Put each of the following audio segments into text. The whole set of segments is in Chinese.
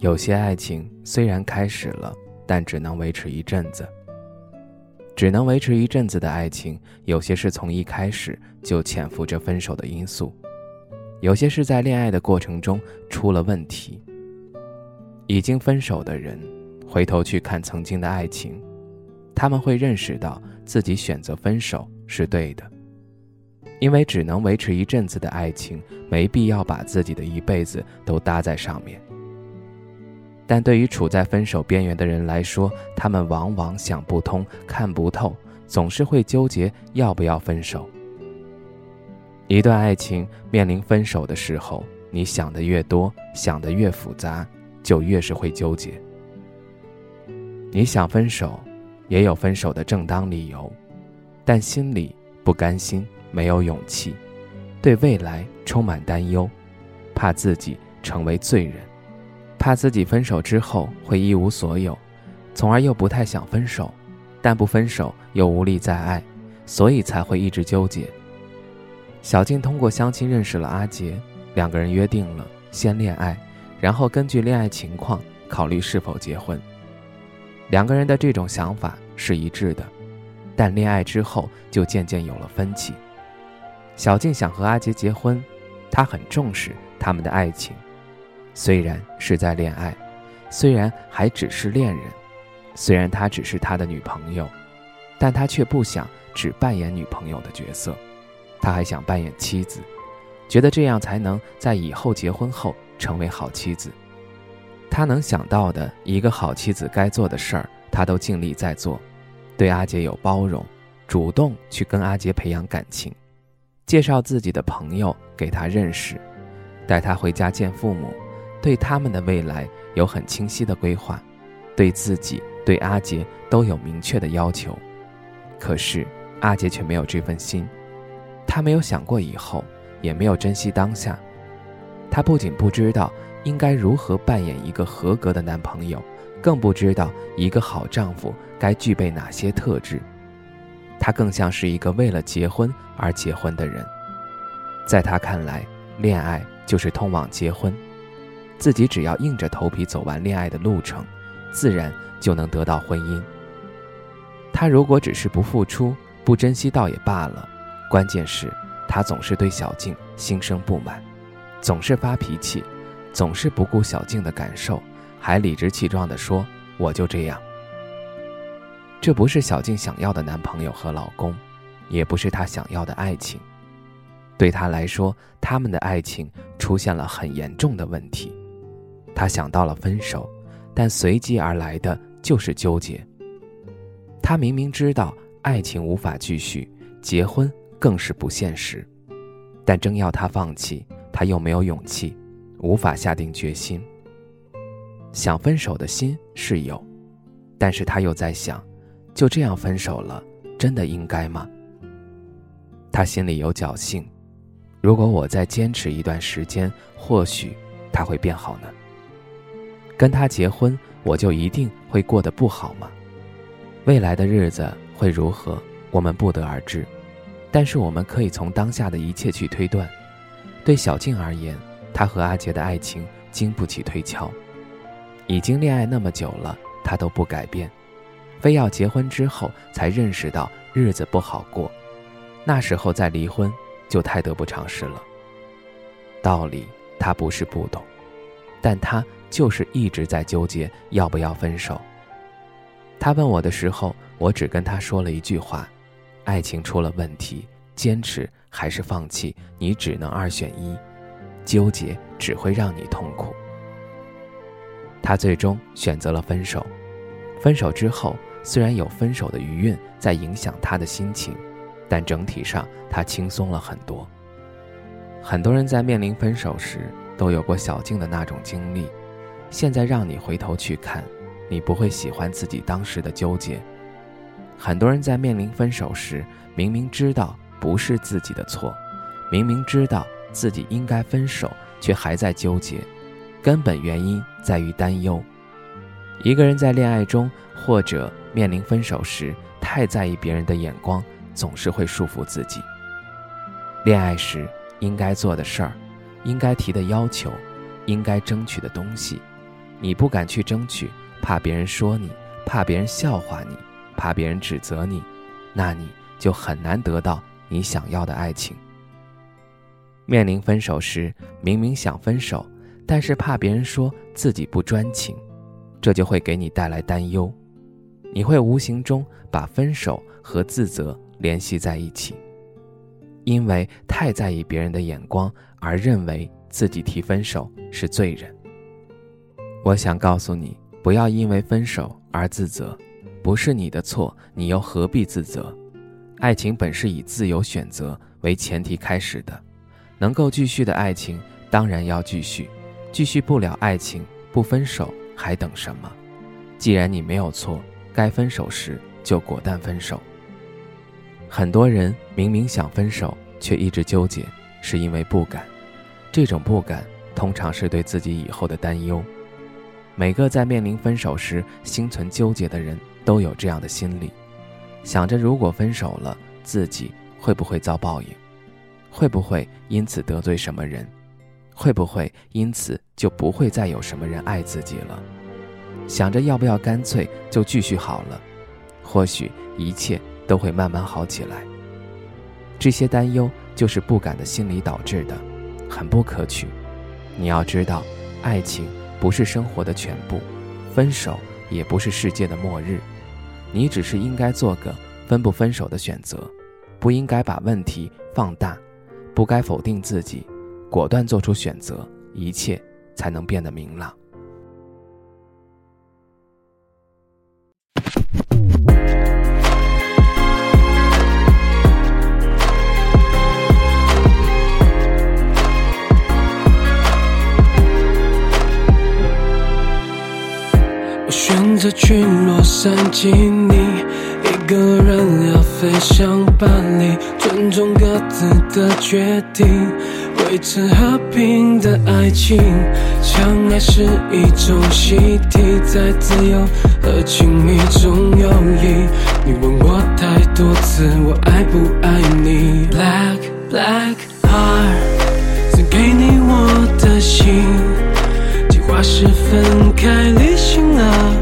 有些爱情虽然开始了，但只能维持一阵子。只能维持一阵子的爱情，有些是从一开始就潜伏着分手的因素，有些是在恋爱的过程中出了问题。已经分手的人，回头去看曾经的爱情，他们会认识到自己选择分手是对的，因为只能维持一阵子的爱情，没必要把自己的一辈子都搭在上面。但对于处在分手边缘的人来说，他们往往想不通、看不透，总是会纠结要不要分手。一段爱情面临分手的时候，你想的越多，想的越复杂，就越是会纠结。你想分手，也有分手的正当理由，但心里不甘心，没有勇气，对未来充满担忧，怕自己成为罪人。怕自己分手之后会一无所有，从而又不太想分手，但不分手又无力再爱，所以才会一直纠结。小静通过相亲认识了阿杰，两个人约定了先恋爱，然后根据恋爱情况考虑是否结婚。两个人的这种想法是一致的，但恋爱之后就渐渐有了分歧。小静想和阿杰结婚，她很重视他们的爱情。虽然是在恋爱，虽然还只是恋人，虽然她只是他的女朋友，但他却不想只扮演女朋友的角色，他还想扮演妻子，觉得这样才能在以后结婚后成为好妻子。他能想到的一个好妻子该做的事儿，他都尽力在做，对阿杰有包容，主动去跟阿杰培养感情，介绍自己的朋友给他认识，带他回家见父母。对他们的未来有很清晰的规划，对自己、对阿杰都有明确的要求。可是阿杰却没有这份心，他没有想过以后，也没有珍惜当下。他不仅不知道应该如何扮演一个合格的男朋友，更不知道一个好丈夫该具备哪些特质。他更像是一个为了结婚而结婚的人。在他看来，恋爱就是通往结婚。自己只要硬着头皮走完恋爱的路程，自然就能得到婚姻。他如果只是不付出、不珍惜，倒也罢了。关键是，他总是对小静心生不满，总是发脾气，总是不顾小静的感受，还理直气壮地说：“我就这样。”这不是小静想要的男朋友和老公，也不是她想要的爱情。对他来说，他们的爱情出现了很严重的问题。他想到了分手，但随即而来的就是纠结。他明明知道爱情无法继续，结婚更是不现实，但正要他放弃，他又没有勇气，无法下定决心。想分手的心是有，但是他又在想，就这样分手了，真的应该吗？他心里有侥幸，如果我再坚持一段时间，或许他会变好呢。跟他结婚，我就一定会过得不好吗？未来的日子会如何，我们不得而知。但是我们可以从当下的一切去推断。对小静而言，她和阿杰的爱情经不起推敲。已经恋爱那么久了，她都不改变，非要结婚之后才认识到日子不好过，那时候再离婚就太得不偿失了。道理她不是不懂，但她。就是一直在纠结要不要分手。他问我的时候，我只跟他说了一句话：爱情出了问题，坚持还是放弃，你只能二选一，纠结只会让你痛苦。他最终选择了分手。分手之后，虽然有分手的余韵在影响他的心情，但整体上他轻松了很多。很多人在面临分手时，都有过小静的那种经历。现在让你回头去看，你不会喜欢自己当时的纠结。很多人在面临分手时，明明知道不是自己的错，明明知道自己应该分手，却还在纠结，根本原因在于担忧。一个人在恋爱中或者面临分手时，太在意别人的眼光，总是会束缚自己。恋爱时应该做的事儿，应该提的要求，应该争取的东西，你不敢去争取，怕别人说你，怕别人笑话你。怕别人指责你，那你就很难得到你想要的爱情。面临分手时，明明想分手，但是怕别人说自己不专情，这就会给你带来担忧。你会无形中把分手和自责联系在一起，因为太在意别人的眼光，而认为自己提分手是罪人。我想告诉你，不要因为分手而自责。不是你的错，你又何必自责？爱情本是以自由选择为前提开始的，能够继续的爱情当然要继续，继续不了爱情不分手还等什么？既然你没有错，该分手时就果断分手。很多人明明想分手，却一直纠结，是因为不敢。这种不敢，通常是对自己以后的担忧。每个在面临分手时心存纠结的人。都有这样的心理，想着如果分手了，自己会不会遭报应？会不会因此得罪什么人？会不会因此就不会再有什么人爱自己了？想着要不要干脆就继续好了？或许一切都会慢慢好起来。这些担忧就是不敢的心理导致的，很不可取。你要知道，爱情不是生活的全部，分手也不是世界的末日。你只是应该做个分不分手的选择，不应该把问题放大，不该否定自己，果断做出选择，一切才能变得明朗。洛杉矶，你一个人要飞向巴黎，尊重各自的决定，维持和平的爱情。相爱是一种习题，在自由和亲密中游移。你问我太多次，我爱不爱你？Black Black Heart，送给你我的心。计划是分开旅行啊，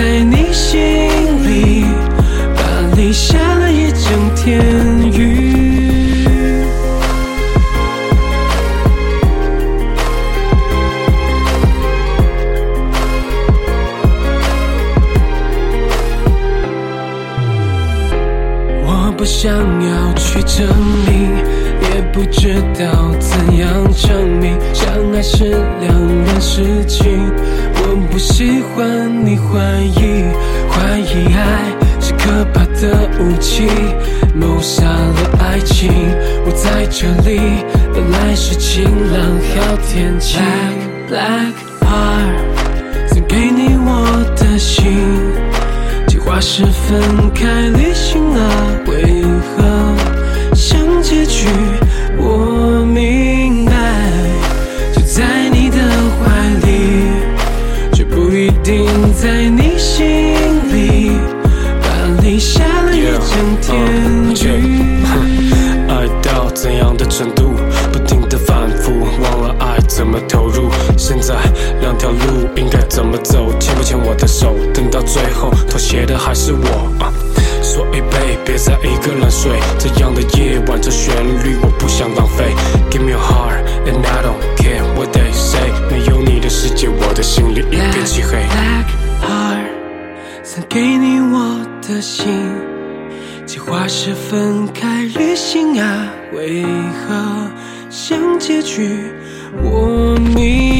在你心里。巴黎下了一整天雨。我不想要去证明，也不知道怎样证明。相爱是两人事情，我不喜欢你怀疑，怀疑爱是可怕的武器，谋杀了爱情。我在这里，本来是晴朗好天气。Black Black Heart，送给你我的心。计划是分开旅行啊，为何程度？不停的反复，忘了爱怎么投入。现在两条路应该怎么走？牵不牵我的手？等到最后妥协的还是我。所以，Babe，别再一个人睡。这样的夜晚，这旋律我不想浪费。Give me your heart and I don't care what they say。没有你的世界，我的心里一片漆黑。Black heart，送给你我的心。计划是分开旅行啊，为何像结局？我明